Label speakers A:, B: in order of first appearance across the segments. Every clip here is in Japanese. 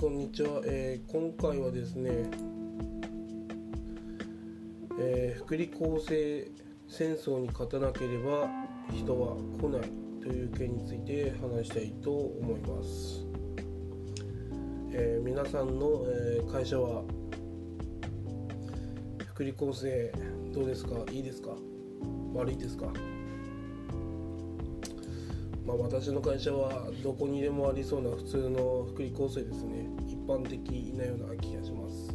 A: こんにちは、えー今回はですね、えー福利厚生戦争に勝たなければ人は来ないという件について話したいと思います、えー皆さんの、え会社は福利厚生どうですか？いいですか？悪いですか？まあ、私の会社はどこにでもありそうな普通の福利厚生ですね。一般的なような気がします。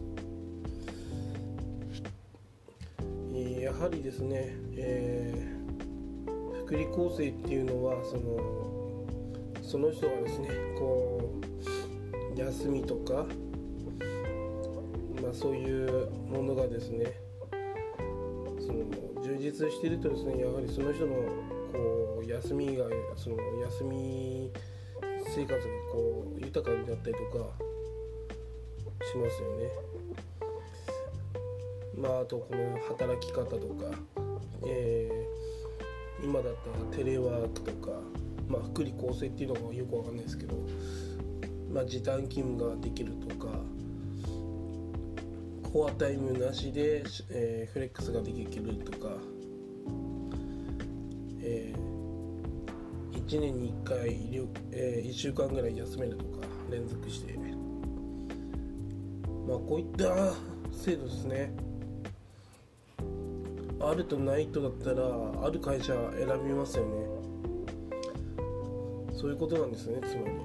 A: やはりですね、えー福利厚生っていうのはそのその人がですねこう休みとか、まあ、そういうものがですねその充実してるとですねやはりその人のこう休みがその休み生活がこう豊かになったりとかしますよね。まああとこの働き方とか、えー今だったらテレワークとか、まあ、福利厚生っていうのがよくわかんないですけど、まあ、時短勤務ができるとかコアタイムなしで、えーフレックスができるとか、え1年に1回、りょえ1週間ぐらい休めるとか連続して。まあこういった制度ですね。あるとないとだったらある会社選びますよね。そういうことなんですねつまり。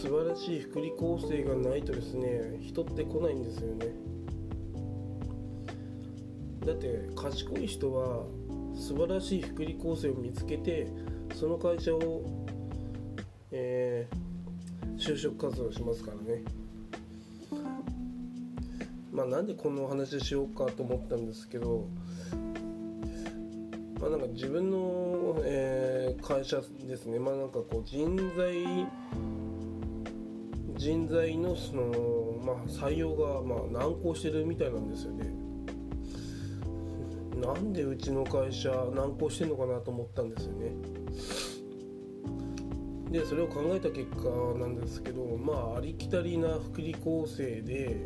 A: 素晴らしい福利厚生がないとですね人って来ないんですよね。だって賢い人は素晴らしい福利厚生を見つけてその会社を、えー就職活動しますからね。まあなんでこのお話しようかと思ったんですけどまあなんか自分の、えー会社ですね。まあなんかこう人材人材のその、まあ、採用がまあ難航してるみたいなんですよね。なんでうちの会社難航してんのかなと思ったんですよね。でそれを考えた結果なんですけどまあありきたりな福利厚生で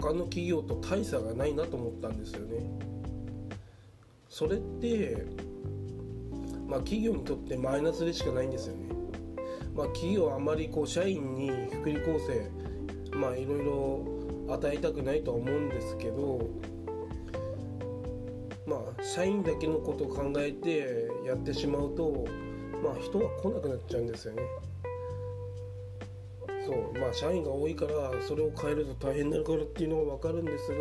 A: 他の企業と大差がないなと思ったんですよね。それってまあ企業にとってマイナスでしかないんですよね。まあ企業はあまりこう社員に福利厚生まあいろいろ与えたくないとは思うんですけどまあ社員だけのことを考えてやってしまうとまあ人が来なくなっちゃうんですよね。そうまあ社員が多いからそれを変えると大変になるからっていうのは分かるんですが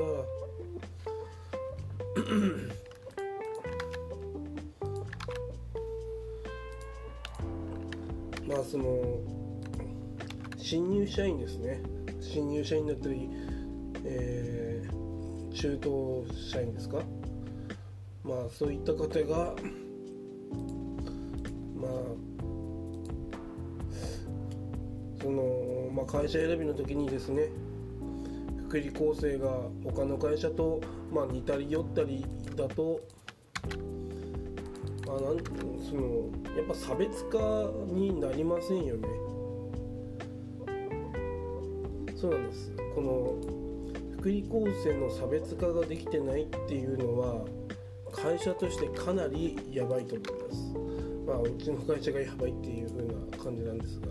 A: まあその新入社員ですね。新入社員だったり、えー中途社員ですか？まあそういった方がまあその、まあ、会社選びの時にですね福利厚生が他の会社と、まあ、似たり寄ったりだと、あ、なんそのやっぱ差別化になりませんよね。そうなんです。この福利厚生の差別化ができてないっていうのは会社としてかなりやばいと思います。まあうちの会社がやばいっていう風な感じなんですが。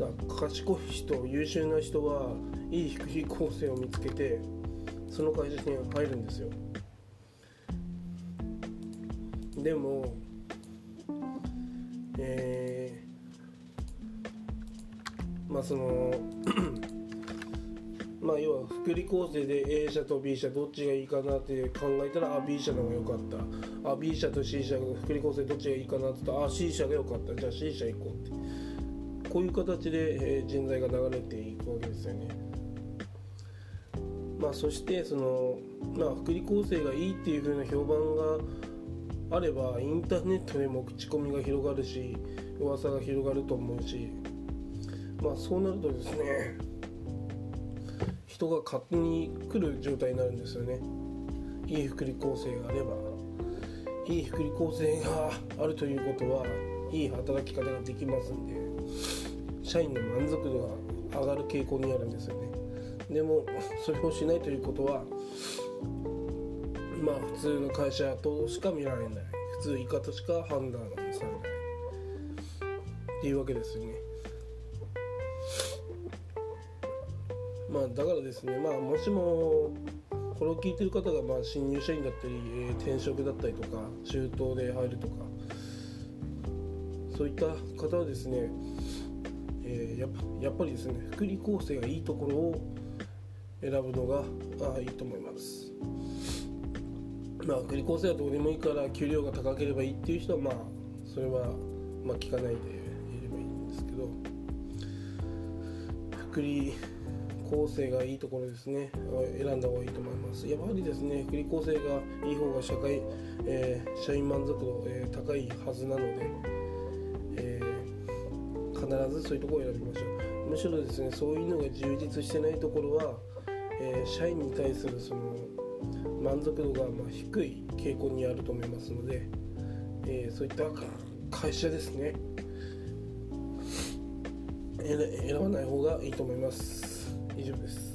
A: な賢い人優秀な人はいい福利厚生を見つけてその会社に入るんですよ。でもえー、まあその まあ要は福利厚生で A 社と B 社どっちがいいかなって考えたらあ B 社の方が良かった。あ B 社と C 社が福利厚生どっちがいいかなって言ったらあ C 社が良かった。じゃあ C 社行こうって。こういう形で、えー人材が流れていくわけですよね。まあそしてそのまあ福利厚生がいいっていう風な評判があればインターネットでも口コミが広がるし噂が広がると思うし。まあそうなるとですね人が勝手に来る状態になるんですよね。いい福利厚生があれば。いい福利厚生があるということはいい働き方ができますんで社員の満足度が上がる傾向にあるんですよね。でもそれをしないということはまあ普通の会社としか見られない。普通以下としか判断されない。っていうわけですよね。まあだからですねまあもしもこれを聞いてる方がまあ新入社員だったり、えー、転職だったりとか中東で入るとかそういった方はですね、えー、やっぱやっぱりですね福利厚生がいいところを選ぶのがあいいと思います。まあ福利厚生はどうでもいいから給料が高ければいいっていう人はまあそれはまあ聞かないでいればいいんですけど福利構成がいいところですね。選んだ方がいいと思います。やはりですね福利構成がいい方が社会、えー、社員満足度、えー、高いはずなので、えー、必ずそういうところを選びましょう。むしろですねそういうのが充実してないところは、え社員に対するその満足度がま低い傾向にあると思いますので、えそういった会社ですね。選ばない方がいいと思います。以上です。